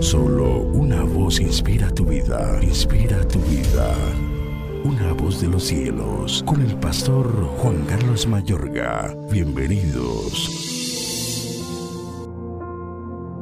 Solo una voz inspira tu vida, inspira tu vida. Una voz de los cielos, con el pastor Juan Carlos Mayorga. Bienvenidos.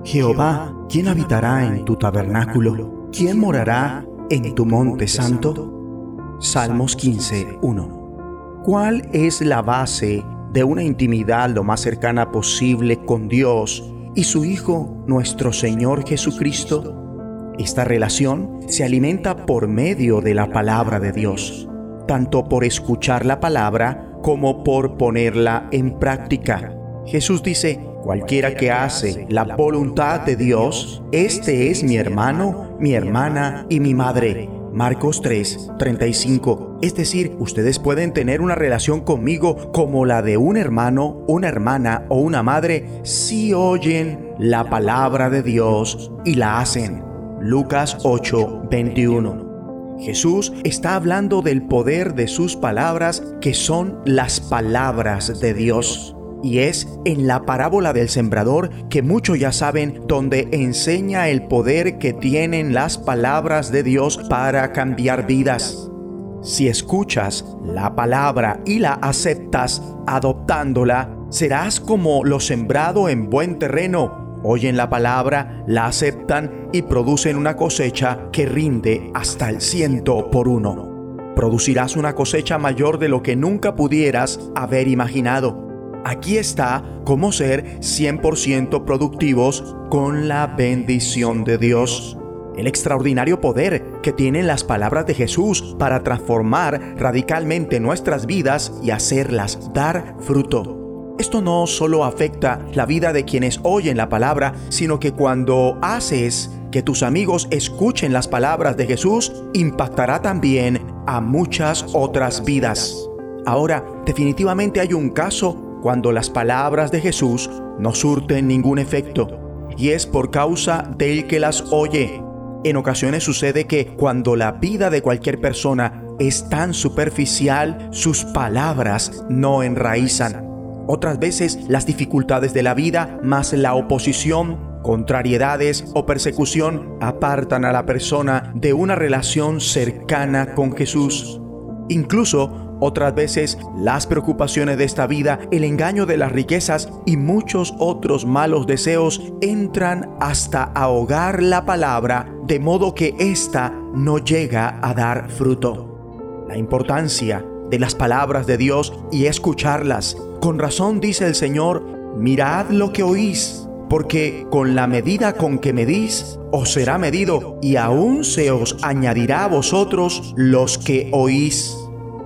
Jehová, ¿quién habitará en tu tabernáculo? ¿Quién morará en tu monte santo? Salmos 15, 1. ¿Cuál es la base de una intimidad lo más cercana posible con Dios y su Hijo, nuestro Señor Jesucristo? Esta relación se alimenta por medio de la palabra de Dios, tanto por escuchar la palabra como por ponerla en práctica. Jesús dice, cualquiera que hace la voluntad de Dios, este es mi hermano, mi hermana y mi madre. Marcos 3, 35. Es decir, ustedes pueden tener una relación conmigo como la de un hermano, una hermana o una madre si oyen la palabra de Dios y la hacen. Lucas 8, 21. Jesús está hablando del poder de sus palabras que son las palabras de Dios. Y es en la parábola del sembrador que muchos ya saben donde enseña el poder que tienen las palabras de Dios para cambiar vidas. Si escuchas la palabra y la aceptas adoptándola, serás como lo sembrado en buen terreno. Oyen la palabra, la aceptan y producen una cosecha que rinde hasta el ciento por uno. Producirás una cosecha mayor de lo que nunca pudieras haber imaginado. Aquí está cómo ser 100% productivos con la bendición de Dios. El extraordinario poder que tienen las palabras de Jesús para transformar radicalmente nuestras vidas y hacerlas dar fruto. Esto no solo afecta la vida de quienes oyen la palabra, sino que cuando haces que tus amigos escuchen las palabras de Jesús, impactará también a muchas otras vidas. Ahora, definitivamente hay un caso cuando las palabras de Jesús no surten ningún efecto, y es por causa del que las oye. En ocasiones sucede que cuando la vida de cualquier persona es tan superficial, sus palabras no enraizan. Otras veces las dificultades de la vida más la oposición, contrariedades o persecución apartan a la persona de una relación cercana con Jesús. Incluso otras veces las preocupaciones de esta vida, el engaño de las riquezas y muchos otros malos deseos entran hasta ahogar la palabra de modo que ésta no llega a dar fruto. La importancia de las palabras de Dios y escucharlas. Con razón dice el Señor, mirad lo que oís, porque con la medida con que medís, os será medido, y aún se os añadirá a vosotros los que oís.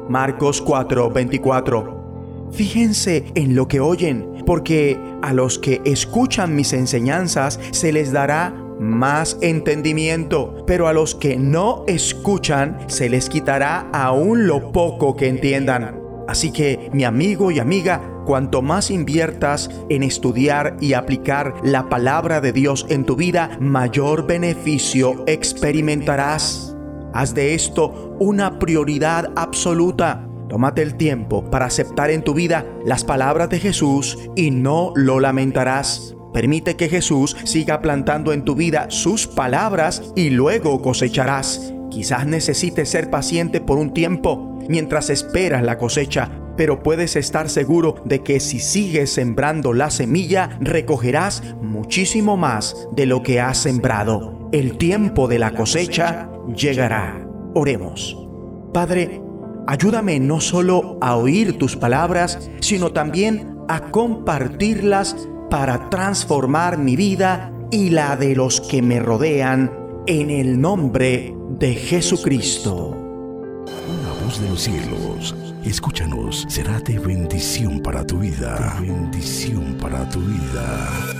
Marcos 4:24. Fíjense en lo que oyen, porque a los que escuchan mis enseñanzas se les dará más entendimiento, pero a los que no escuchan se les quitará aún lo poco que entiendan. Así que, mi amigo y amiga, cuanto más inviertas en estudiar y aplicar la palabra de Dios en tu vida, mayor beneficio experimentarás. Haz de esto una prioridad absoluta. Tómate el tiempo para aceptar en tu vida las palabras de Jesús y no lo lamentarás. Permite que Jesús siga plantando en tu vida sus palabras y luego cosecharás. Quizás necesites ser paciente por un tiempo mientras esperas la cosecha, pero puedes estar seguro de que si sigues sembrando la semilla, recogerás muchísimo más de lo que has sembrado. El tiempo de la cosecha llegará. Oremos. Padre, ayúdame no solo a oír tus palabras, sino también a compartirlas para transformar mi vida y la de los que me rodean en el nombre de Jesucristo. Una voz de los cielos, escúchanos, será de bendición para tu vida. bendición para tu vida.